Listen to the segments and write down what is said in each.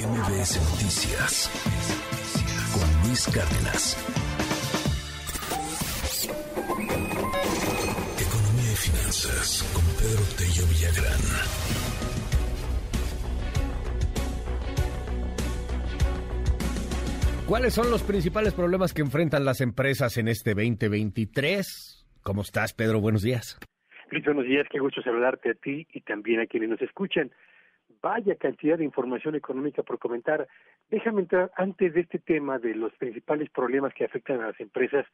MBS Noticias con Luis Cárdenas. Economía y finanzas con Pedro Tello Villagrán. ¿Cuáles son los principales problemas que enfrentan las empresas en este 2023? ¿Cómo estás, Pedro? Buenos días. Luis, buenos días. Qué gusto saludarte a ti y también a quienes nos escuchan vaya cantidad de información económica por comentar. Déjame entrar antes de este tema de los principales problemas que afectan a las empresas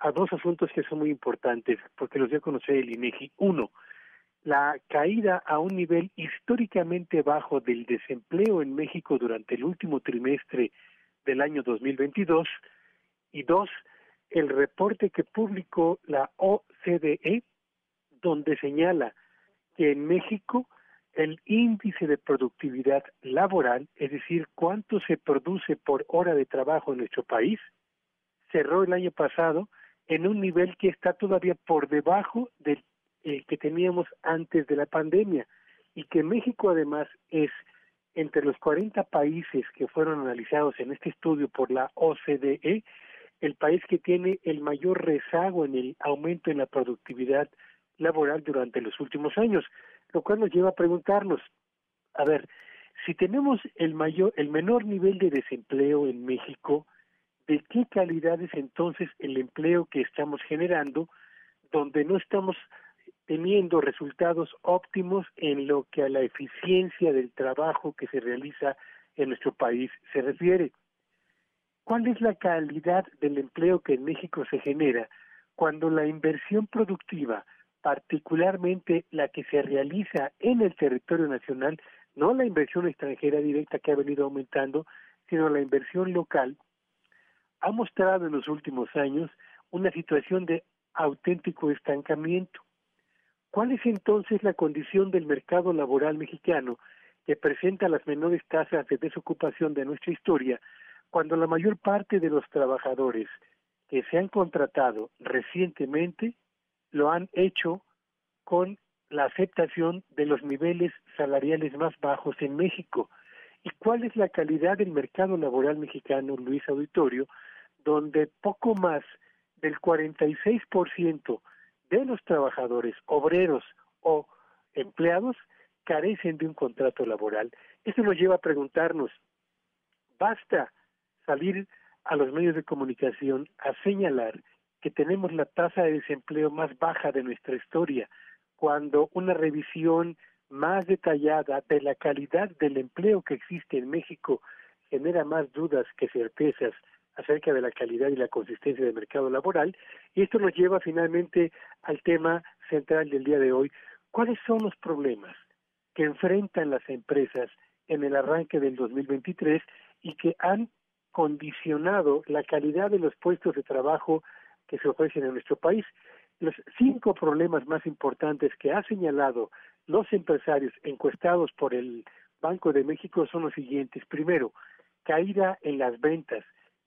a dos asuntos que son muy importantes, porque los voy a conocer el INEGI. Uno, la caída a un nivel históricamente bajo del desempleo en México durante el último trimestre del año 2022. Y dos, el reporte que publicó la OCDE, donde señala que en México el índice de productividad laboral, es decir, cuánto se produce por hora de trabajo en nuestro país, cerró el año pasado en un nivel que está todavía por debajo del que teníamos antes de la pandemia y que México además es entre los 40 países que fueron analizados en este estudio por la OCDE, el país que tiene el mayor rezago en el aumento en la productividad laboral durante los últimos años lo cual nos lleva a preguntarnos, a ver, si tenemos el mayor, el menor nivel de desempleo en México, ¿de qué calidad es entonces el empleo que estamos generando, donde no estamos teniendo resultados óptimos en lo que a la eficiencia del trabajo que se realiza en nuestro país se refiere? ¿Cuál es la calidad del empleo que en México se genera cuando la inversión productiva particularmente la que se realiza en el territorio nacional, no la inversión extranjera directa que ha venido aumentando, sino la inversión local, ha mostrado en los últimos años una situación de auténtico estancamiento. ¿Cuál es entonces la condición del mercado laboral mexicano que presenta las menores tasas de desocupación de nuestra historia cuando la mayor parte de los trabajadores que se han contratado recientemente lo han hecho con la aceptación de los niveles salariales más bajos en México. ¿Y cuál es la calidad del mercado laboral mexicano, Luis Auditorio, donde poco más del 46% de los trabajadores, obreros o empleados carecen de un contrato laboral? Esto nos lleva a preguntarnos, ¿basta salir a los medios de comunicación a señalar que tenemos la tasa de desempleo más baja de nuestra historia, cuando una revisión más detallada de la calidad del empleo que existe en México genera más dudas que certezas acerca de la calidad y la consistencia del mercado laboral. Y esto nos lleva finalmente al tema central del día de hoy. ¿Cuáles son los problemas que enfrentan las empresas en el arranque del 2023 y que han condicionado la calidad de los puestos de trabajo que se ofrecen en nuestro país. Los cinco problemas más importantes que ha señalado los empresarios encuestados por el Banco de México son los siguientes. Primero, caída en las ventas.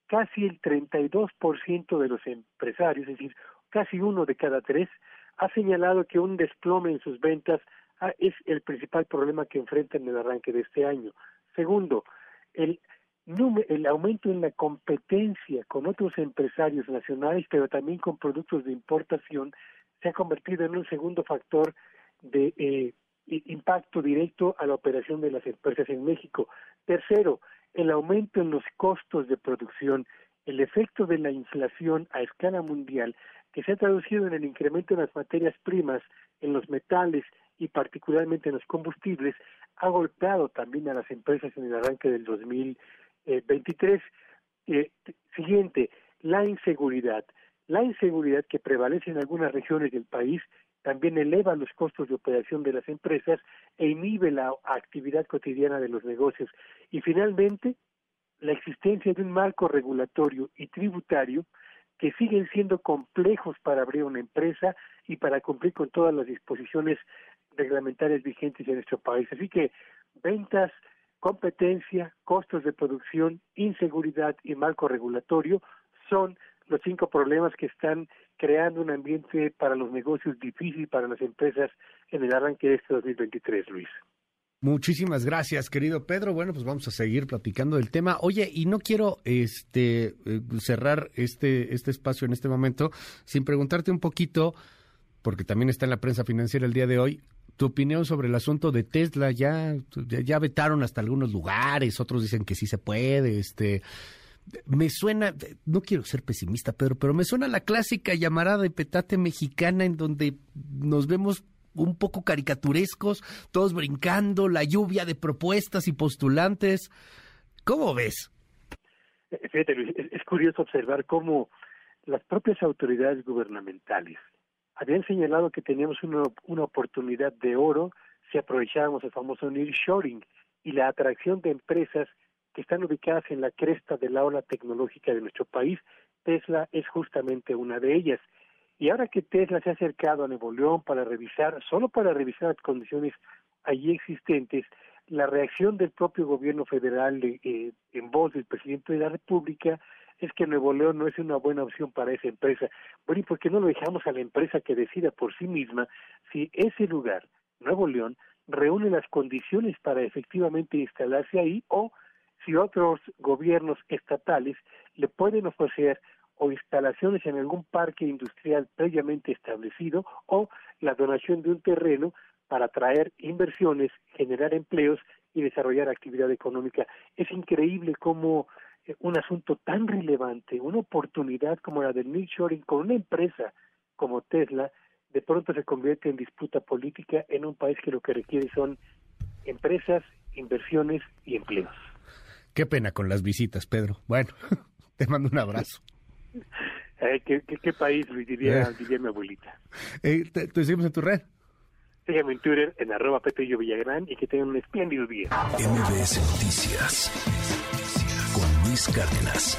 Casi el 32% de los empresarios, es decir, casi uno de cada tres, ha señalado que un desplome en sus ventas ah, es el principal problema que enfrentan en el arranque de este año. Segundo, el el aumento en la competencia con otros empresarios nacionales, pero también con productos de importación, se ha convertido en un segundo factor de eh, impacto directo a la operación de las empresas en México. Tercero, el aumento en los costos de producción, el efecto de la inflación a escala mundial, que se ha traducido en el incremento en las materias primas, en los metales y particularmente en los combustibles, ha golpeado también a las empresas en el arranque del 2000 23. Eh, siguiente, la inseguridad. La inseguridad que prevalece en algunas regiones del país también eleva los costos de operación de las empresas e inhibe la actividad cotidiana de los negocios. Y finalmente, la existencia de un marco regulatorio y tributario que siguen siendo complejos para abrir una empresa y para cumplir con todas las disposiciones reglamentarias vigentes en nuestro país. Así que ventas, competencia, costos de producción, inseguridad y marco regulatorio son los cinco problemas que están creando un ambiente para los negocios difícil para las empresas en el arranque de este 2023, Luis. Muchísimas gracias, querido Pedro. Bueno, pues vamos a seguir platicando del tema. Oye, y no quiero este eh, cerrar este este espacio en este momento sin preguntarte un poquito porque también está en la prensa financiera el día de hoy tu opinión sobre el asunto de Tesla. Ya ya, vetaron hasta algunos lugares, otros dicen que sí se puede, este me suena, no quiero ser pesimista, Pedro, pero me suena la clásica llamarada de petate mexicana en donde nos vemos un poco caricaturescos, todos brincando, la lluvia de propuestas y postulantes. ¿Cómo ves? Eh, fíjate, Luis, es, curioso observar cómo las propias autoridades gubernamentales habían señalado que teníamos una, una oportunidad de oro si aprovechábamos el famoso nearshoring y la atracción de empresas que están ubicadas en la cresta de la ola tecnológica de nuestro país. Tesla es justamente una de ellas. Y ahora que Tesla se ha acercado a Nuevo León para revisar, solo para revisar las condiciones allí existentes, la reacción del propio gobierno federal eh, en voz del presidente de la República es que Nuevo León no es una buena opción para esa empresa. Bueno, ¿y por qué no lo dejamos a la empresa que decida por sí misma si ese lugar, Nuevo León, reúne las condiciones para efectivamente instalarse ahí o si otros gobiernos estatales le pueden ofrecer o instalaciones en algún parque industrial previamente establecido o la donación de un terreno para atraer inversiones, generar empleos y desarrollar actividad económica. Es increíble cómo un asunto tan relevante, una oportunidad como la del nearshoring con una empresa como Tesla, de pronto se convierte en disputa política en un país que lo que requiere son empresas, inversiones y empleos. Qué pena con las visitas, Pedro. Bueno, te mando un abrazo. Eh, ¿qué, país, Luis, diría, eh. diría mi abuelita? Eh, ¿te, seguimos en tu red? Sígueme en Twitter, en arroba Pepillo Villagrán, y que tengan un espléndido día. MBS Noticias Cárdenas.